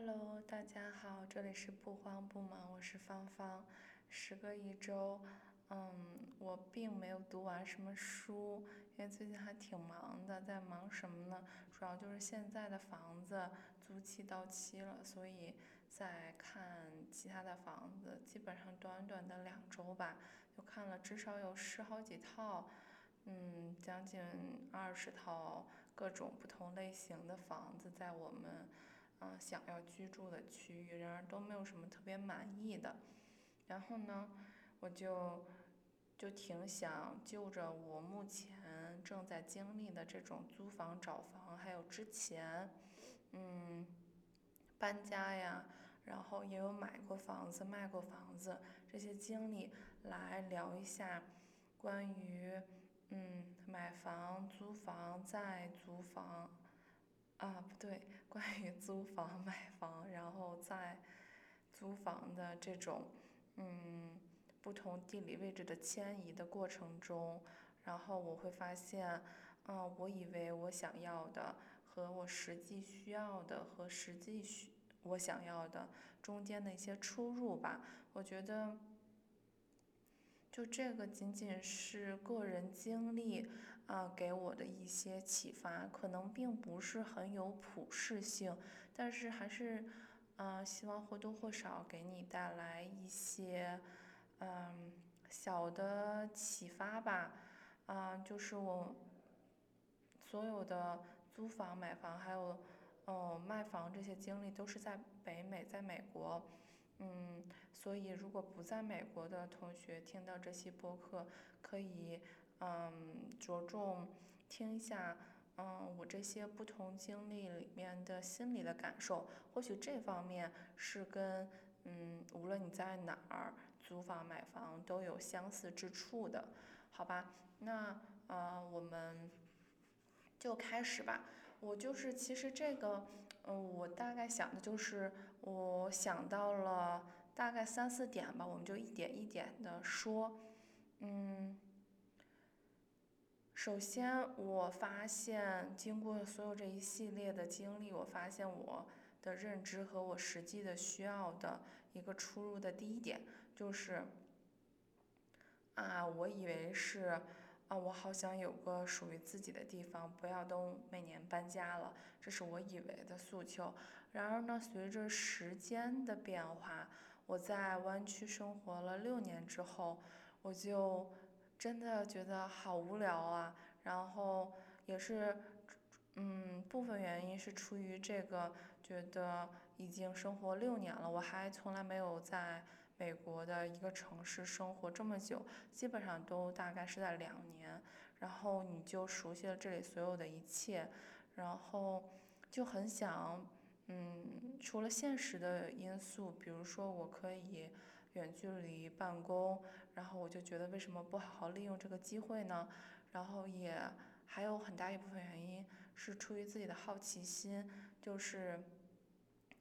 Hello，大家好，这里是不慌不忙，我是芳芳。时隔一周，嗯，我并没有读完什么书，因为最近还挺忙的。在忙什么呢？主要就是现在的房子租期到期了，所以在看其他的房子。基本上短短的两周吧，就看了至少有十好几套，嗯，将近二十套各种不同类型的房子，在我们。嗯，想要居住的区域，然而都没有什么特别满意的。然后呢，我就就挺想就着我目前正在经历的这种租房找房，还有之前嗯搬家呀，然后也有买过房子、卖过房子这些经历，来聊一下关于嗯买房、租房、再租房。啊，不对，关于租房、买房，然后在租房的这种嗯不同地理位置的迁移的过程中，然后我会发现，啊，我以为我想要的和我实际需要的和实际需我想要的中间的一些出入吧，我觉得。就这个仅仅是个人经历啊给我的一些启发，可能并不是很有普适性，但是还是啊希望或多或少给你带来一些嗯小的启发吧，啊就是我所有的租房、买房还有哦卖房这些经历都是在北美，在美国。嗯，所以如果不在美国的同学听到这期播客，可以嗯着重听一下，嗯我这些不同经历里面的心理的感受，或许这方面是跟嗯无论你在哪儿租房买房都有相似之处的，好吧？那呃我们就开始吧。我就是其实这个。嗯，我大概想的就是，我想到了大概三四点吧，我们就一点一点的说。嗯，首先我发现，经过所有这一系列的经历，我发现我的认知和我实际的需要的一个出入的第一点就是，啊，我以为是。啊，我好想有个属于自己的地方，不要都每年搬家了，这是我以为的诉求。然而呢，随着时间的变化，我在湾区生活了六年之后，我就真的觉得好无聊啊。然后也是，嗯，部分原因是出于这个，觉得已经生活六年了，我还从来没有在。美国的一个城市生活这么久，基本上都大概是在两年，然后你就熟悉了这里所有的一切，然后就很想，嗯，除了现实的因素，比如说我可以远距离办公，然后我就觉得为什么不好好利用这个机会呢？然后也还有很大一部分原因是出于自己的好奇心，就是。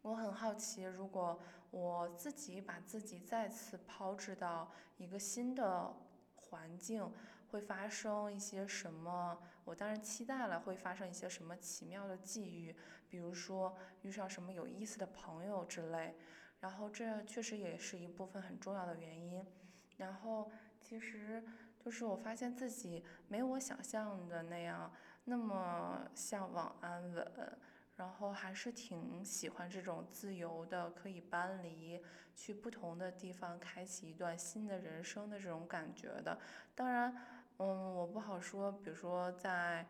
我很好奇，如果我自己把自己再次抛掷到一个新的环境，会发生一些什么？我当然期待了，会发生一些什么奇妙的际遇，比如说遇上什么有意思的朋友之类。然后这确实也是一部分很重要的原因。然后其实就是我发现自己没有我想象的那样那么向往安稳。然后还是挺喜欢这种自由的，可以搬离，去不同的地方，开启一段新的人生的这种感觉的。当然，嗯，我不好说，比如说在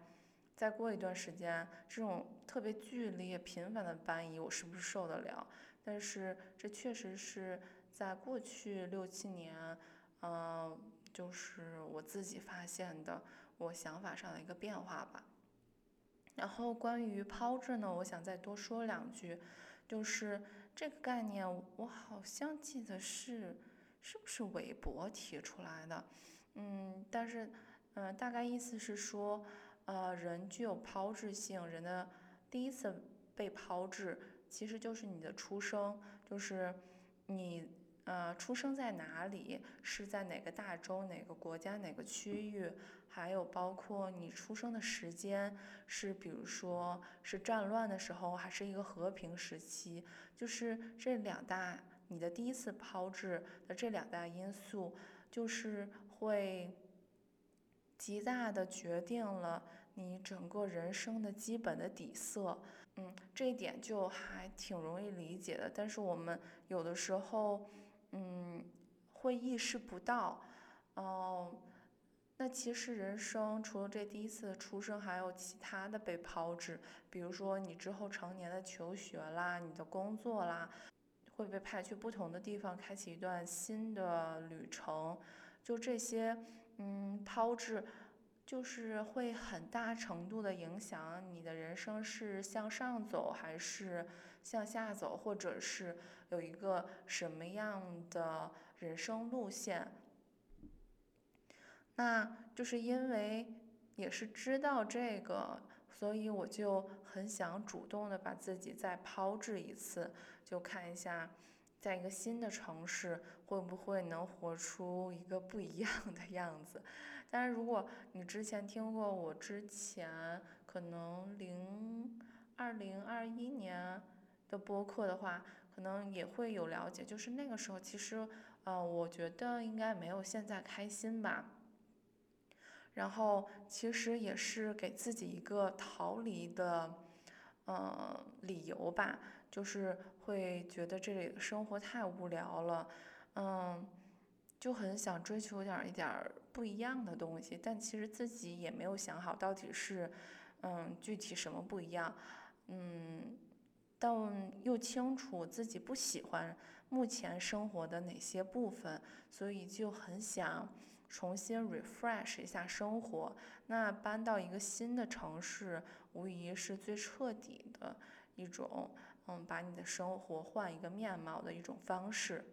再过一段时间，这种特别剧烈、频繁的搬移，我是不是受得了？但是这确实是在过去六七年，嗯，就是我自己发现的，我想法上的一个变化吧。然后关于抛掷呢，我想再多说两句，就是这个概念，我好像记得是是不是韦伯提出来的，嗯，但是嗯，大概意思是说，呃，人具有抛掷性，人的第一次被抛掷，其实就是你的出生，就是你呃出生在哪里，是在哪个大洲、哪个国家、哪个区域，还有包括你出生的时间是，比如说是战乱的时候，还是一个和平时期，就是这两大你的第一次抛掷的这两大因素，就是会极大的决定了你整个人生的基本的底色。嗯，这一点就还挺容易理解的，但是我们有的时候，嗯，会意识不到，哦，那其实人生除了这第一次出生，还有其他的被抛掷，比如说你之后成年的求学啦，你的工作啦，会被派去不同的地方，开启一段新的旅程，就这些，嗯，抛掷。就是会很大程度的影响你的人生是向上走还是向下走，或者是有一个什么样的人生路线。那就是因为也是知道这个，所以我就很想主动的把自己再抛掷一次，就看一下，在一个新的城市会不会能活出一个不一样的样子。但是如果你之前听过我之前可能零二零二一年的播客的话，可能也会有了解。就是那个时候，其实呃，我觉得应该没有现在开心吧。然后其实也是给自己一个逃离的呃理由吧，就是会觉得这里的生活太无聊了，嗯，就很想追求点一点。不一样的东西，但其实自己也没有想好到底是，嗯，具体什么不一样，嗯，但又清楚自己不喜欢目前生活的哪些部分，所以就很想重新 refresh 一下生活。那搬到一个新的城市，无疑是最彻底的一种，嗯，把你的生活换一个面貌的一种方式。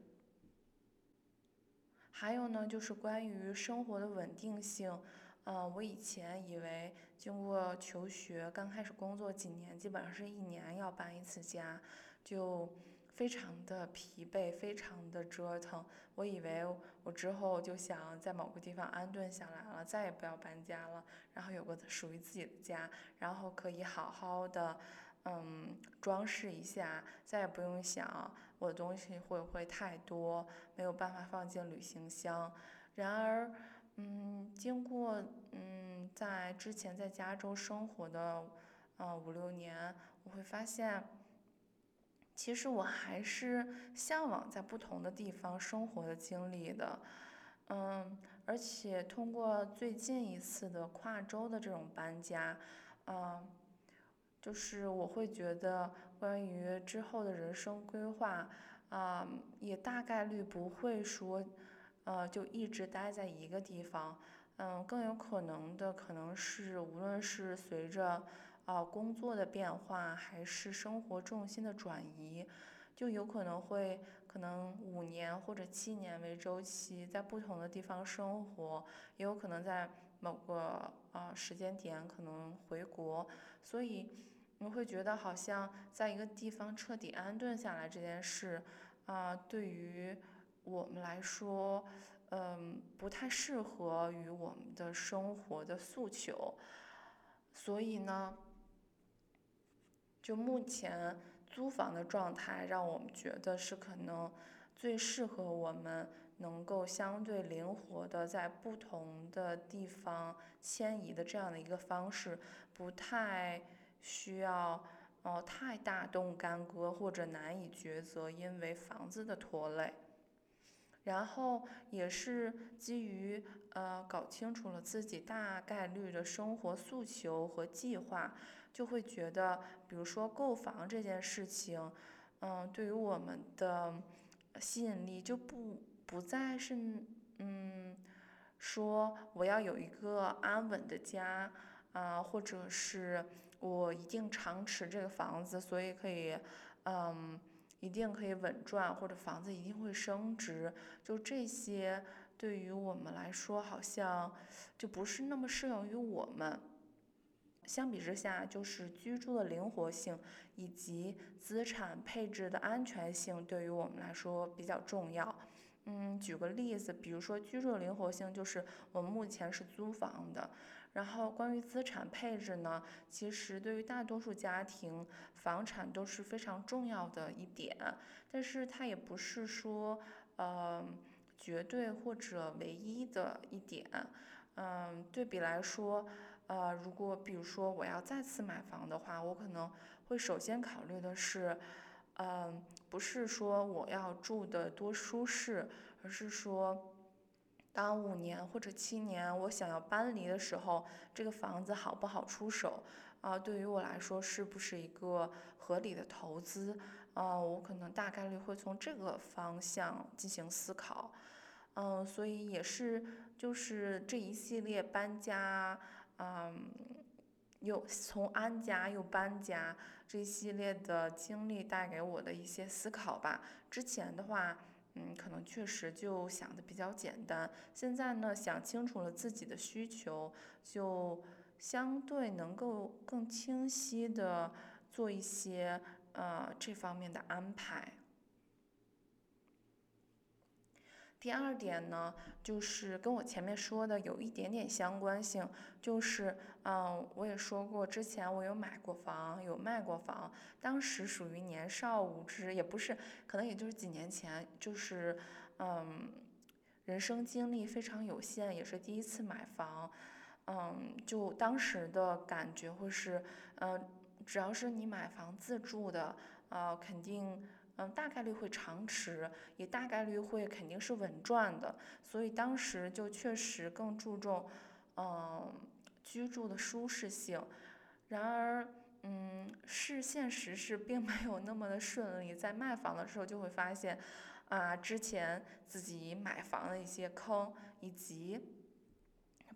还有呢，就是关于生活的稳定性，呃，我以前以为经过求学，刚开始工作几年，基本上是一年要搬一次家，就非常的疲惫，非常的折腾。我以为我之后就想在某个地方安顿下来了，再也不要搬家了，然后有个属于自己的家，然后可以好好的，嗯，装饰一下，再也不用想。我的东西会不会太多，没有办法放进旅行箱？然而，嗯，经过嗯在之前在加州生活的呃五六年，我会发现，其实我还是向往在不同的地方生活的经历的，嗯，而且通过最近一次的跨州的这种搬家，嗯，就是我会觉得。关于之后的人生规划，啊，也大概率不会说，呃，就一直待在一个地方，嗯，更有可能的可能是，无论是随着啊工作的变化，还是生活重心的转移，就有可能会可能五年或者七年为周期，在不同的地方生活，也有可能在某个啊时间点可能回国，所以。你会觉得好像在一个地方彻底安顿下来这件事，啊，对于我们来说，嗯，不太适合于我们的生活的诉求。所以呢，就目前租房的状态，让我们觉得是可能最适合我们能够相对灵活的在不同的地方迁移的这样的一个方式，不太。需要哦太大动干戈或者难以抉择，因为房子的拖累。然后也是基于呃搞清楚了自己大概率的生活诉求和计划，就会觉得，比如说购房这件事情，嗯，对于我们的吸引力就不不再是嗯说我要有一个安稳的家啊，或者是。我一定常持这个房子，所以可以，嗯，一定可以稳赚，或者房子一定会升值。就这些，对于我们来说，好像就不是那么适用于我们。相比之下，就是居住的灵活性以及资产配置的安全性，对于我们来说比较重要。嗯，举个例子，比如说居住的灵活性，就是我们目前是租房的。然后关于资产配置呢，其实对于大多数家庭，房产都是非常重要的一点，但是它也不是说呃绝对或者唯一的一点。嗯，对比来说，呃，如果比如说我要再次买房的话，我可能会首先考虑的是，嗯，不是说我要住的多舒适，而是说。当五年或者七年我想要搬离的时候，这个房子好不好出手啊？对于我来说是不是一个合理的投资啊？我可能大概率会从这个方向进行思考，嗯，所以也是就是这一系列搬家，嗯，又从安家又搬家这一系列的经历带给我的一些思考吧。之前的话。嗯，可能确实就想的比较简单。现在呢，想清楚了自己的需求，就相对能够更清晰的做一些呃这方面的安排。第二点呢，就是跟我前面说的有一点点相关性，就是嗯，我也说过，之前我有买过房，有卖过房，当时属于年少无知，也不是，可能也就是几年前，就是嗯，人生经历非常有限，也是第一次买房，嗯，就当时的感觉会是，嗯，只要是你买房自住的，啊，肯定。嗯，大概率会长持，也大概率会肯定是稳赚的，所以当时就确实更注重，嗯，居住的舒适性。然而，嗯，是现实是并没有那么的顺利，在卖房的时候就会发现，啊，之前自己买房的一些坑，以及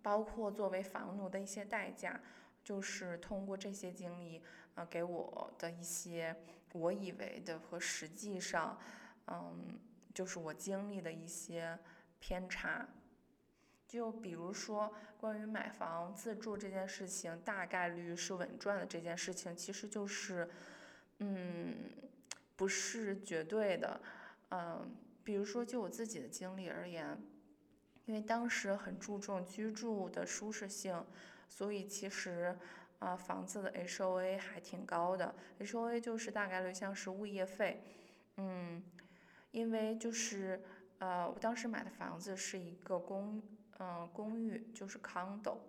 包括作为房奴的一些代价，就是通过这些经历，啊，给我的一些。我以为的和实际上，嗯，就是我经历的一些偏差。就比如说，关于买房自住这件事情，大概率是稳赚的这件事情，其实就是，嗯，不是绝对的。嗯，比如说就我自己的经历而言，因为当时很注重居住的舒适性，所以其实。啊，房子的 HOA 还挺高的，HOA 就是大概率像是物业费，嗯，因为就是呃，我当时买的房子是一个公嗯公寓，就是 condo，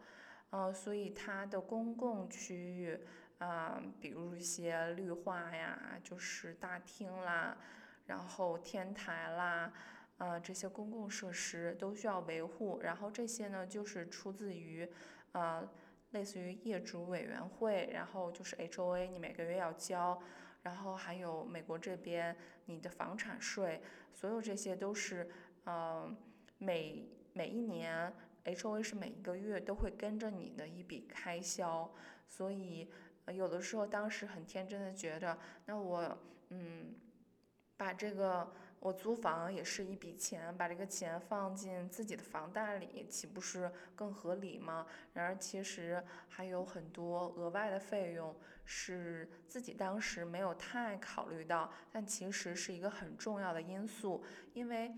呃，所以它的公共区域啊，比如一些绿化呀，就是大厅啦，然后天台啦，呃，这些公共设施都需要维护，然后这些呢就是出自于呃。类似于业主委员会，然后就是 HOA，你每个月要交，然后还有美国这边你的房产税，所有这些都是，嗯，每每一年 HOA 是每一个月都会跟着你的一笔开销，所以有的时候当时很天真的觉得，那我嗯，把这个。我租房也是一笔钱，把这个钱放进自己的房贷里，岂不是更合理吗？然而其实还有很多额外的费用是自己当时没有太考虑到，但其实是一个很重要的因素。因为，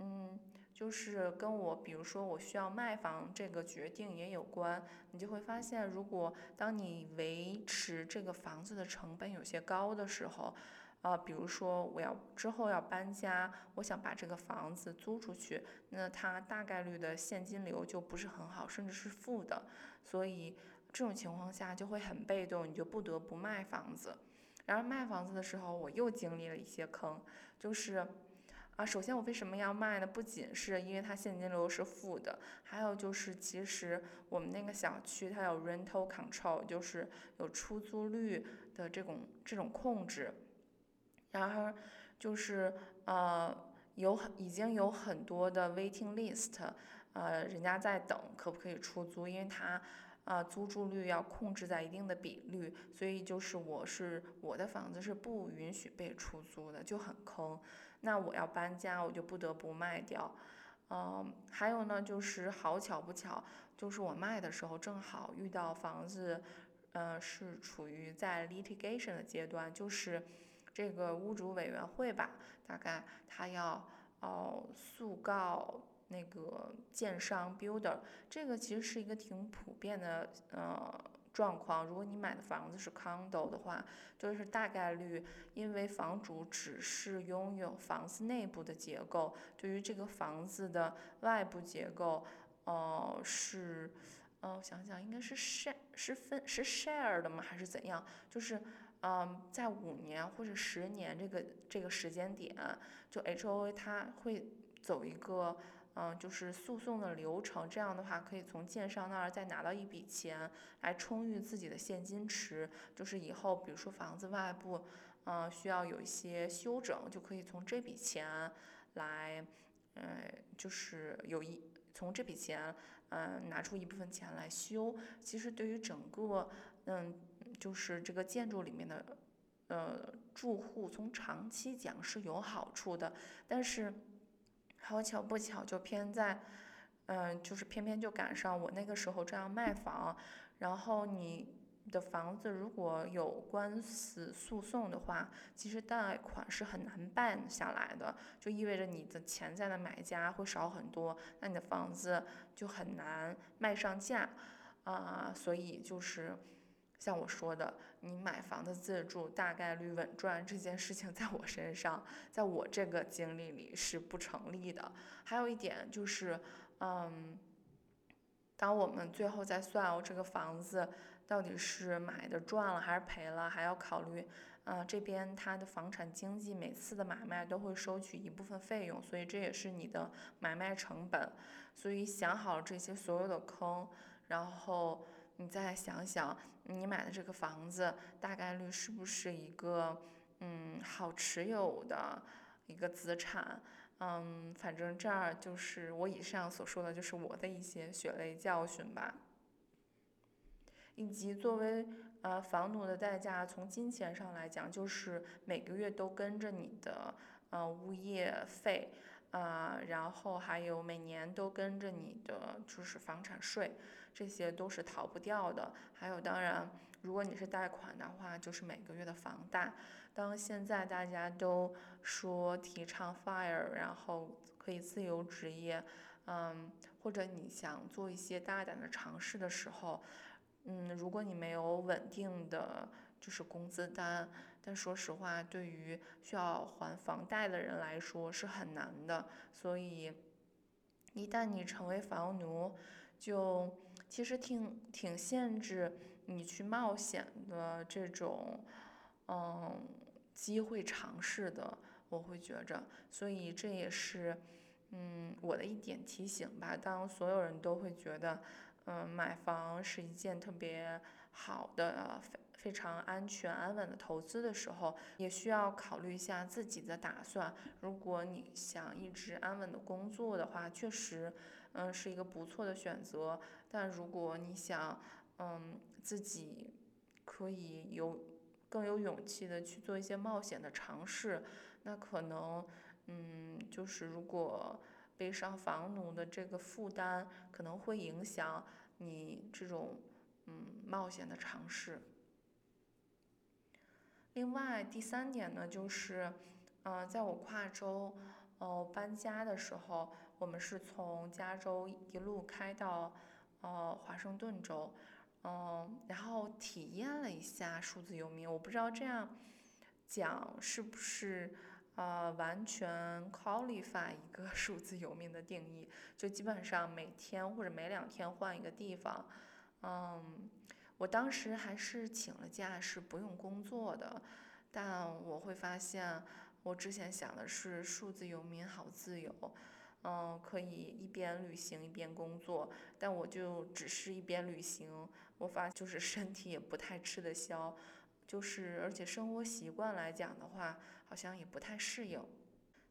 嗯，就是跟我，比如说我需要卖房这个决定也有关。你就会发现，如果当你维持这个房子的成本有些高的时候，啊，比如说我要之后要搬家，我想把这个房子租出去，那它大概率的现金流就不是很好，甚至是负的，所以这种情况下就会很被动，你就不得不卖房子。然而卖房子的时候，我又经历了一些坑，就是啊，首先我为什么要卖呢？不仅是因为它现金流是负的，还有就是其实我们那个小区它有 rental control，就是有出租率的这种这种控制。然而，就是呃，有很已经有很多的 waiting list，呃，人家在等可不可以出租，因为它啊租住率要控制在一定的比率，所以就是我是我的房子是不允许被出租的，就很坑。那我要搬家，我就不得不卖掉。嗯，还有呢，就是好巧不巧，就是我卖的时候正好遇到房子，呃，是处于在 litigation 的阶段，就是。这个屋主委员会吧，大概他要哦诉告那个建商 builder，这个其实是一个挺普遍的呃状况。如果你买的房子是 condo 的话，就是大概率因为房主只是拥有房子内部的结构，对于这个房子的外部结构，呃是。哦，我想想，应该是 share 是分是 share 的吗？还是怎样？就是，嗯，在五年或者十年这个这个时间点，就 H O A 它会走一个，嗯，就是诉讼的流程。这样的话，可以从建商那儿再拿到一笔钱，来充裕自己的现金池。就是以后，比如说房子外部，嗯，需要有一些修整，就可以从这笔钱来，嗯，就是有一从这笔钱。嗯，拿出一部分钱来修，其实对于整个，嗯，就是这个建筑里面的，呃，住户从长期讲是有好处的。但是，好巧不巧，就偏在，嗯，就是偏偏就赶上我那个时候这样卖房，然后你。的房子如果有官司诉讼的话，其实贷款是很难办下来的，就意味着你的潜在的买家会少很多，那你的房子就很难卖上价，啊，所以就是像我说的，你买房的自住大概率稳赚这件事情，在我身上，在我这个经历里是不成立的。还有一点就是，嗯，当我们最后再算哦，这个房子。到底是买的赚了还是赔了，还要考虑。啊，这边它的房产经纪每次的买卖都会收取一部分费用，所以这也是你的买卖成本。所以想好这些所有的坑，然后你再想想，你买的这个房子大概率是不是一个嗯好持有的一个资产？嗯，反正这儿就是我以上所说的就是我的一些血泪教训吧。以及作为呃房奴的代价，从金钱上来讲，就是每个月都跟着你的呃物业费啊，然后还有每年都跟着你的就是房产税，这些都是逃不掉的。还有当然，如果你是贷款的话，就是每个月的房贷。当现在大家都说提倡 fire，然后可以自由职业，嗯，或者你想做一些大胆的尝试的时候。嗯，如果你没有稳定的就是工资单，但说实话，对于需要还房贷的人来说是很难的。所以，一旦你成为房奴，就其实挺挺限制你去冒险的这种嗯机会尝试的。我会觉着，所以这也是嗯我的一点提醒吧。当所有人都会觉得。嗯，买房是一件特别好的、非非常安全、安稳的投资的时候，也需要考虑一下自己的打算。如果你想一直安稳的工作的话，确实，嗯，是一个不错的选择。但如果你想，嗯，自己可以有更有勇气的去做一些冒险的尝试，那可能，嗯，就是如果背上房奴的这个负担，可能会影响。你这种嗯冒险的尝试。另外第三点呢，就是嗯，在我跨州呃搬家的时候，我们是从加州一路开到呃华盛顿州，嗯，然后体验了一下数字游民。我不知道这样讲是不是呃完全 qualify 一个 数字游民的定义。就基本上每天或者每两天换一个地方，嗯，我当时还是请了假，是不用工作的。但我会发现，我之前想的是数字游民好自由，嗯，可以一边旅行一边工作。但我就只是一边旅行，我发就是身体也不太吃得消，就是而且生活习惯来讲的话，好像也不太适应。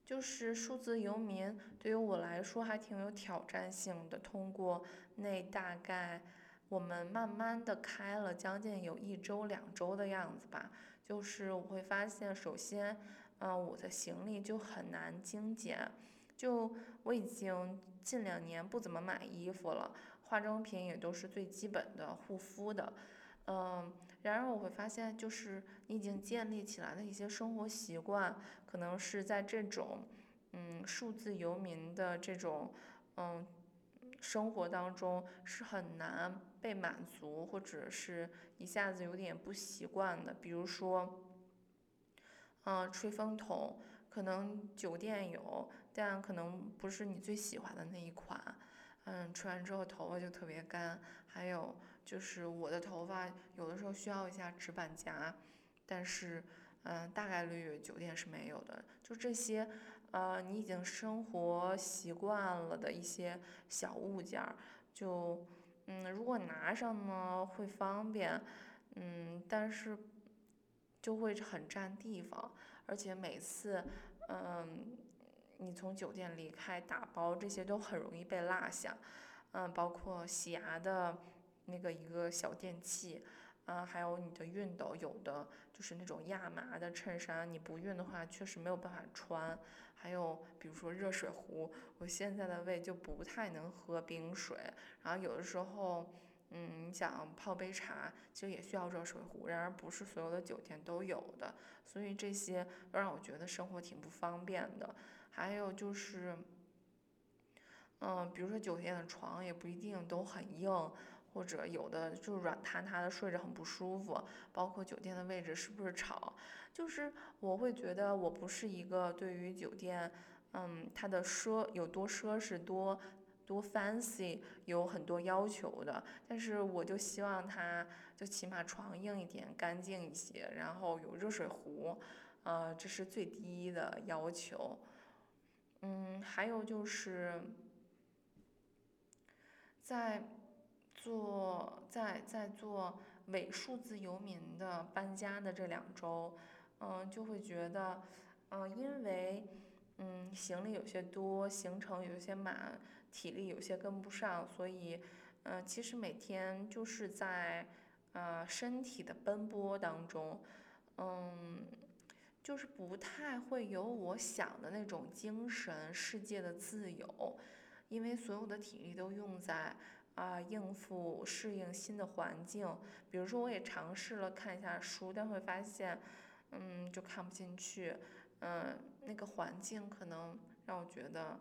就是数字游民对于我来说还挺有挑战性的。通过那大概我们慢慢的开了将近有一周两周的样子吧。就是我会发现，首先，嗯，我的行李就很难精简。就我已经近两年不怎么买衣服了，化妆品也都是最基本的护肤的。嗯，然而我会发现，就是你已经建立起来的一些生活习惯，可能是在这种嗯，数字游民的这种，嗯，生活当中是很难被满足，或者是一下子有点不习惯的。比如说，嗯，吹风筒，可能酒店有，但可能不是你最喜欢的那一款。嗯，吹完之后头发就特别干。还有就是我的头发有的时候需要一下直板夹，但是，嗯，大概率酒店是没有的。就这些。呃，你已经生活习惯了的一些小物件儿，就，嗯，如果拿上呢会方便，嗯，但是就会很占地方，而且每次，嗯，你从酒店离开打包这些都很容易被落下，嗯，包括洗牙的那个一个小电器，啊，还有你的熨斗，有的就是那种亚麻的衬衫，你不熨的话确实没有办法穿。还有比如说热水壶，我现在的胃就不太能喝冰水，然后有的时候，嗯，你想泡杯茶，其实也需要热水壶，然而不是所有的酒店都有的，所以这些让我觉得生活挺不方便的。还有就是，嗯，比如说酒店的床也不一定都很硬。或者有的就软塌塌的，睡着很不舒服。包括酒店的位置是不是吵，就是我会觉得我不是一个对于酒店，嗯，它的奢有多奢侈多多 fancy 有很多要求的。但是我就希望它就起码床硬一点，干净一些，然后有热水壶，呃，这是最低的要求。嗯，还有就是在。做在在做伪数字游民的搬家的这两周，嗯，就会觉得，嗯，因为，嗯，行李有些多，行程有些满，体力有些跟不上，所以，嗯，其实每天就是在，呃，身体的奔波当中，嗯，就是不太会有我想的那种精神世界的自由，因为所有的体力都用在。啊，应付适应新的环境，比如说我也尝试了看一下书，但会发现，嗯，就看不进去，嗯，那个环境可能让我觉得，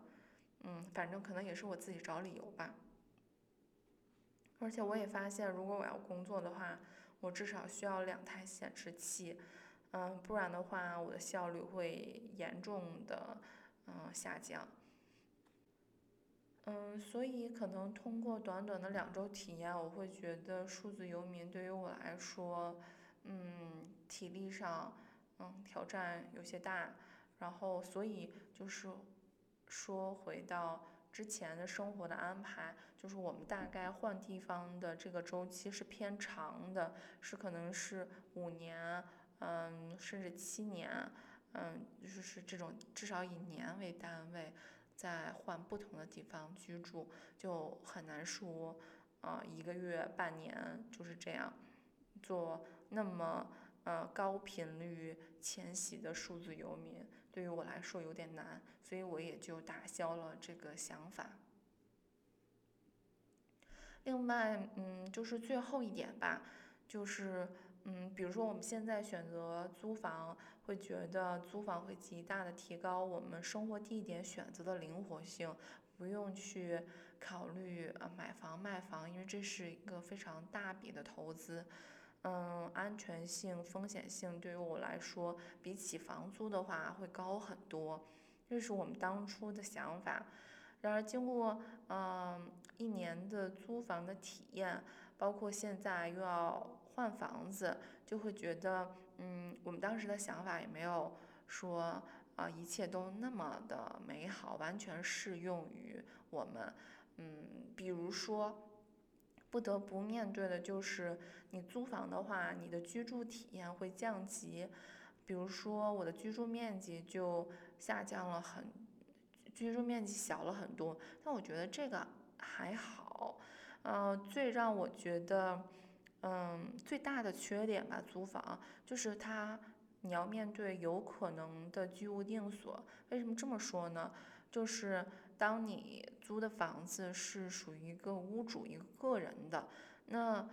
嗯，反正可能也是我自己找理由吧。而且我也发现，如果我要工作的话，我至少需要两台显示器，嗯，不然的话，我的效率会严重的，嗯，下降。嗯，所以可能通过短短的两周体验，我会觉得数字游民对于我来说，嗯，体力上，嗯，挑战有些大。然后，所以就是说回到之前的生活的安排，就是我们大概换地方的这个周期是偏长的，是可能是五年，嗯，甚至七年，嗯，就是这种至少以年为单位。在换不同的地方居住，就很难说，啊，一个月、半年就是这样，做那么呃高频率迁徙的数字游民，对于我来说有点难，所以我也就打消了这个想法。另外，嗯，就是最后一点吧，就是。嗯，比如说我们现在选择租房，会觉得租房会极大的提高我们生活地点选择的灵活性，不用去考虑呃买房卖房，因为这是一个非常大笔的投资。嗯，安全性、风险性对于我来说，比起房租的话会高很多，这是我们当初的想法。然而经过嗯一年的租房的体验，包括现在又要。换房子就会觉得，嗯，我们当时的想法也没有说，啊，一切都那么的美好，完全适用于我们，嗯，比如说，不得不面对的就是，你租房的话，你的居住体验会降级，比如说我的居住面积就下降了很，居住面积小了很多，但我觉得这个还好，呃，最让我觉得。嗯，最大的缺点吧，租房就是它，你要面对有可能的居无定所。为什么这么说呢？就是当你租的房子是属于一个屋主一个个人的，那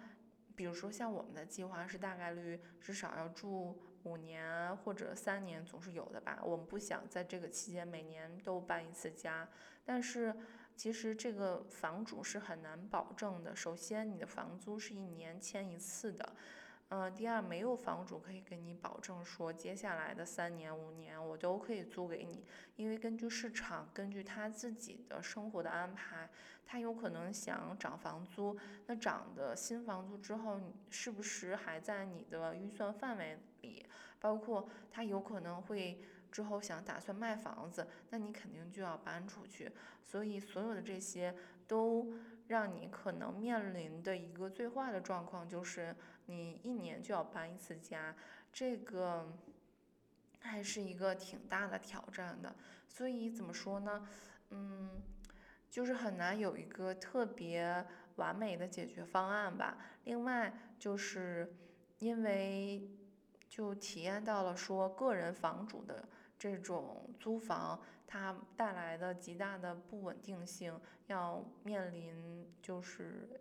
比如说像我们的计划是大概率至少要住五年或者三年，总是有的吧。我们不想在这个期间每年都搬一次家，但是其实这个房主是很难保证的。首先，你的房租是一年签一次的。嗯，第二，没有房主可以给你保证说接下来的三年五年我都可以租给你，因为根据市场，根据他自己的生活的安排，他有可能想涨房租，那涨的新房租之后，是不是还在你的预算范围里？包括他有可能会之后想打算卖房子，那你肯定就要搬出去，所以所有的这些都让你可能面临的一个最坏的状况就是。你一年就要搬一次家，这个还是一个挺大的挑战的。所以怎么说呢？嗯，就是很难有一个特别完美的解决方案吧。另外，就是因为就体验到了说个人房主的这种租房，它带来的极大的不稳定性，要面临就是。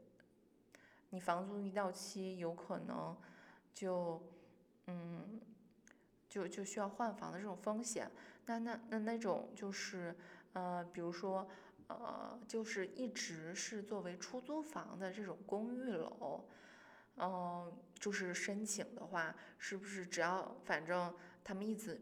你房租一到期，有可能就嗯，就就需要换房的这种风险。那那那那种就是呃，比如说呃，就是一直是作为出租房的这种公寓楼，嗯，就是申请的话，是不是只要反正他们一直。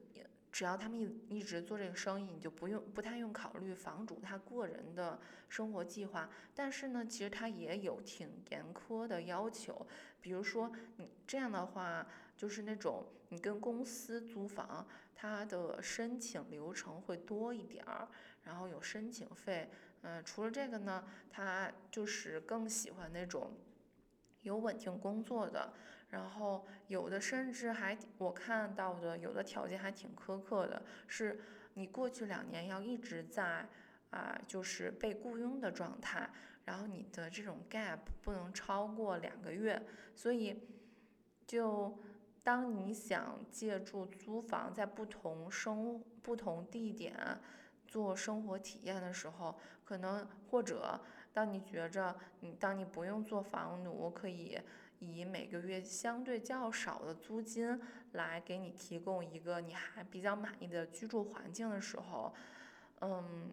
只要他们一一直做这个生意，你就不用不太用考虑房主他个人的生活计划。但是呢，其实他也有挺严苛的要求，比如说你这样的话，就是那种你跟公司租房，他的申请流程会多一点儿，然后有申请费。嗯，除了这个呢，他就是更喜欢那种有稳定工作的。然后有的甚至还我看到的有的条件还挺苛刻的，是你过去两年要一直在啊，就是被雇佣的状态，然后你的这种 gap 不能超过两个月，所以就当你想借助租房在不同生不同地点做生活体验的时候，可能或者当你觉着你当你不用做房奴可以。以每个月相对较少的租金来给你提供一个你还比较满意的居住环境的时候，嗯，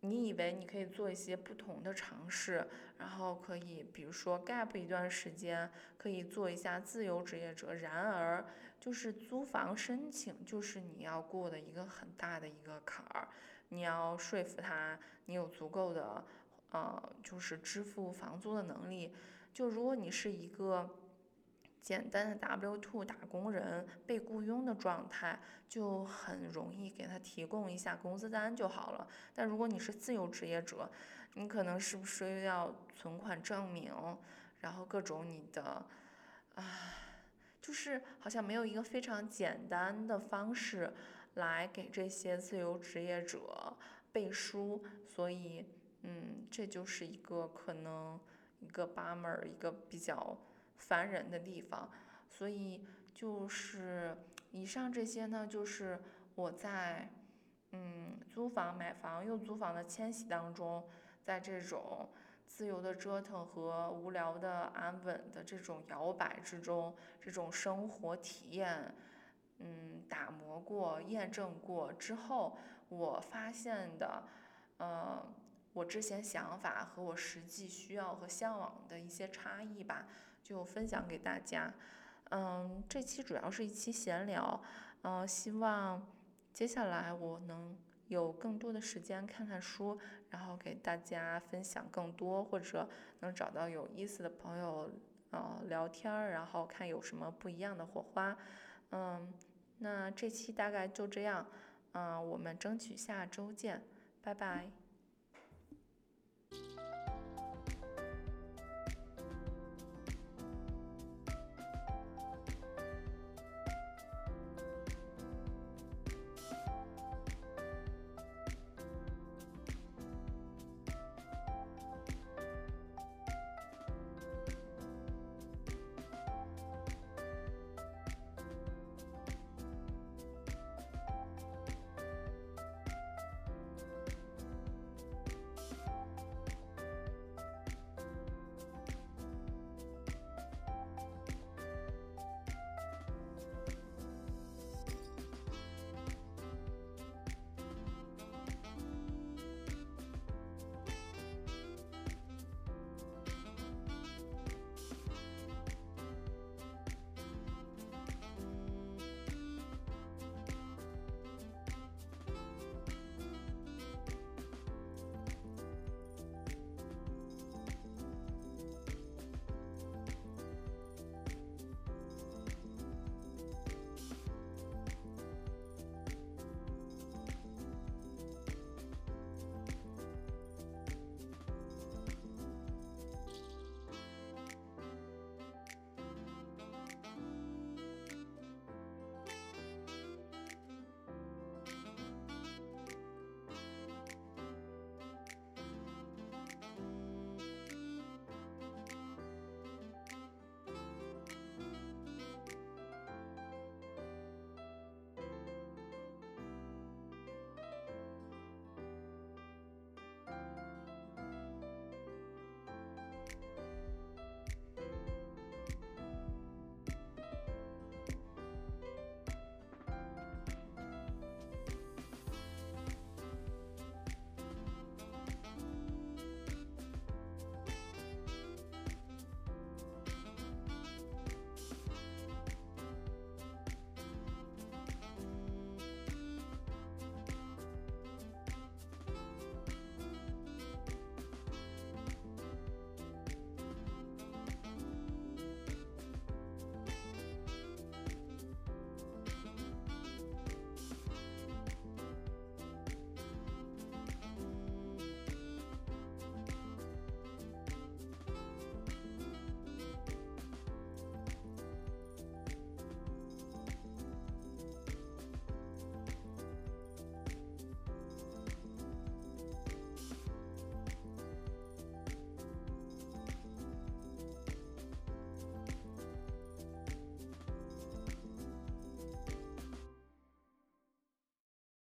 你以为你可以做一些不同的尝试，然后可以比如说 gap 一段时间，可以做一下自由职业者。然而，就是租房申请就是你要过的一个很大的一个坎儿，你要说服他你有足够的呃，就是支付房租的能力。就如果你是一个简单的 W two 打工人被雇佣的状态，就很容易给他提供一下工资单就好了。但如果你是自由职业者，你可能是不是又要存款证明，然后各种你的，唉，就是好像没有一个非常简单的方式来给这些自由职业者背书，所以，嗯，这就是一个可能。一个八门儿，一个比较烦人的地方，所以就是以上这些呢，就是我在嗯租房、买房又租房的迁徙当中，在这种自由的折腾和无聊的安稳的这种摇摆之中，这种生活体验，嗯打磨过、验证过之后，我发现的，呃。我之前想法和我实际需要和向往的一些差异吧，就分享给大家。嗯，这期主要是一期闲聊，嗯，希望接下来我能有更多的时间看看书，然后给大家分享更多，或者能找到有意思的朋友，呃，聊天儿，然后看有什么不一样的火花。嗯，那这期大概就这样，嗯，我们争取下周见，拜拜。